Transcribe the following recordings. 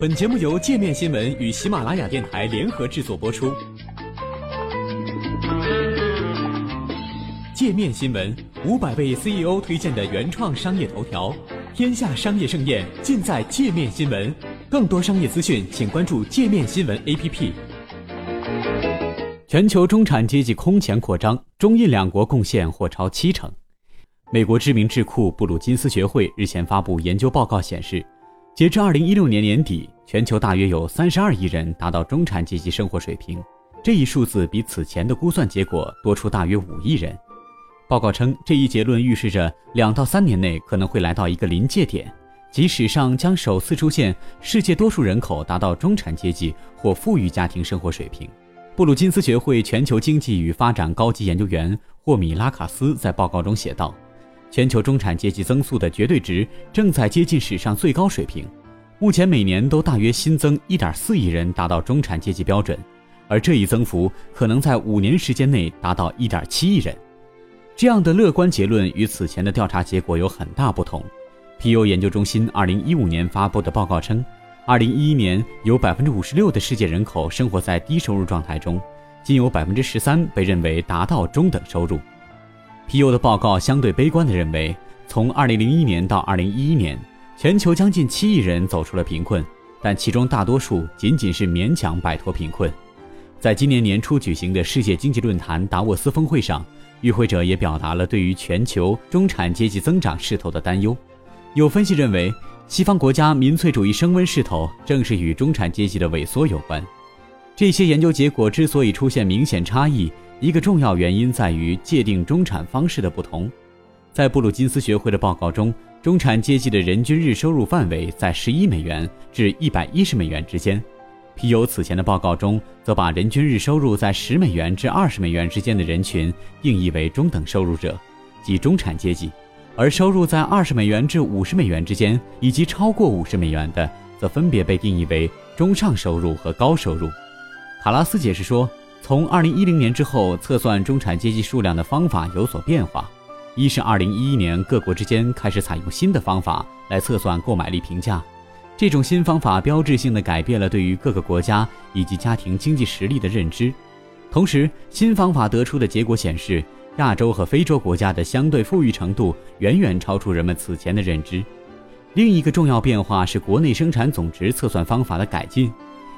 本节目由界面新闻与喜马拉雅电台联合制作播出。界面新闻五百位 CEO 推荐的原创商业头条，天下商业盛宴尽在界面新闻。更多商业资讯，请关注界面新闻 APP。全球中产阶级空前扩张，中印两国贡献或超七成。美国知名智库布鲁金斯学会日前发布研究报告显示。截至二零一六年年底，全球大约有三十二亿人达到中产阶级生活水平，这一数字比此前的估算结果多出大约五亿人。报告称，这一结论预示着两到三年内可能会来到一个临界点，即史上将首次出现世界多数人口达到中产阶级或富裕家庭生活水平。布鲁金斯学会全球经济与发展高级研究员霍米拉卡斯在报告中写道。全球中产阶级增速的绝对值正在接近史上最高水平，目前每年都大约新增1.4亿人达到中产阶级标准，而这一增幅可能在五年时间内达到1.7亿人。这样的乐观结论与此前的调查结果有很大不同。P.U 研究中心2015年发布的报告称，2011年有56%的世界人口生活在低收入状态中，仅有13%被认为达到中等收入。皮尤的报告相对悲观地认为，从2001年到2011年，全球将近7亿人走出了贫困，但其中大多数仅仅是勉强摆脱贫困。在今年年初举行的世界经济论坛达沃斯峰会上，与会者也表达了对于全球中产阶级增长势头的担忧。有分析认为，西方国家民粹主义升温势头正是与中产阶级的萎缩有关。这些研究结果之所以出现明显差异。一个重要原因在于界定中产方式的不同。在布鲁金斯学会的报告中，中产阶级的人均日收入范围在十一美元至一百一十美元之间。皮尤此前的报告中，则把人均日收入在十美元至二十美元之间的人群定义为中等收入者，即中产阶级；而收入在二十美元至五十美元之间以及超过五十美元的，则分别被定义为中上收入和高收入。卡拉斯解释说。从二零一零年之后，测算中产阶级数量的方法有所变化。一是二零一一年各国之间开始采用新的方法来测算购买力评价，这种新方法标志性的改变了对于各个国家以及家庭经济实力的认知。同时，新方法得出的结果显示，亚洲和非洲国家的相对富裕程度远远超出人们此前的认知。另一个重要变化是国内生产总值测算方法的改进。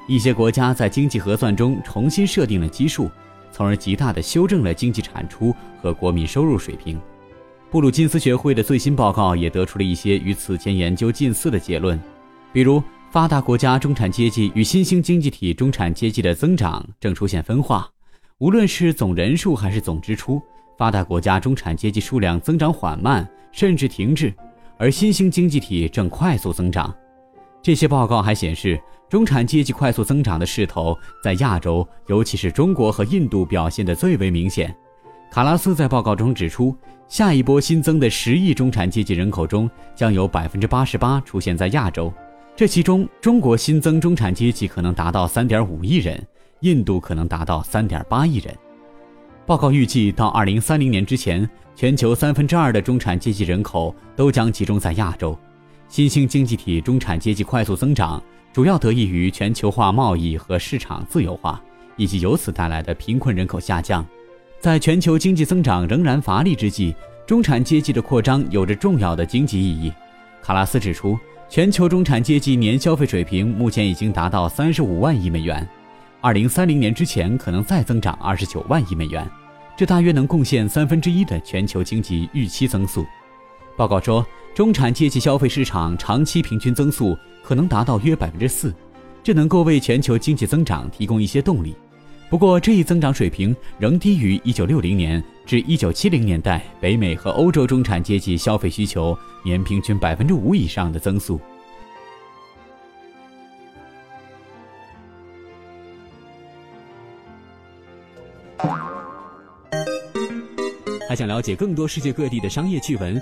一些国家在经济核算中重新设定了基数，从而极大地修正了经济产出和国民收入水平。布鲁金斯学会的最新报告也得出了一些与此前研究近似的结论，比如发达国家中产阶级与新兴经济体中产阶级的增长正出现分化，无论是总人数还是总支出，发达国家中产阶级数量增长缓慢甚至停滞，而新兴经济体正快速增长。这些报告还显示，中产阶级快速增长的势头在亚洲，尤其是中国和印度表现得最为明显。卡拉斯在报告中指出，下一波新增的十亿中产阶级人口中，将有百分之八十八出现在亚洲。这其中，中国新增中产阶级可能达到三点五亿人，印度可能达到三点八亿人。报告预计，到二零三零年之前，全球三分之二的中产阶级人口都将集中在亚洲。新兴经济体中产阶级快速增长，主要得益于全球化贸易和市场自由化，以及由此带来的贫困人口下降。在全球经济增长仍然乏力之际，中产阶级的扩张有着重要的经济意义。卡拉斯指出，全球中产阶级年消费水平目前已经达到三十五万亿美元，二零三零年之前可能再增长二十九万亿美元，这大约能贡献三分之一的全球经济预期增速。报告说。中产阶级消费市场长期平均增速可能达到约百分之四，这能够为全球经济增长提供一些动力。不过，这一增长水平仍低于1960年至1970年代北美和欧洲中产阶级消费需求年平均百分之五以上的增速。还想了解更多世界各地的商业趣闻？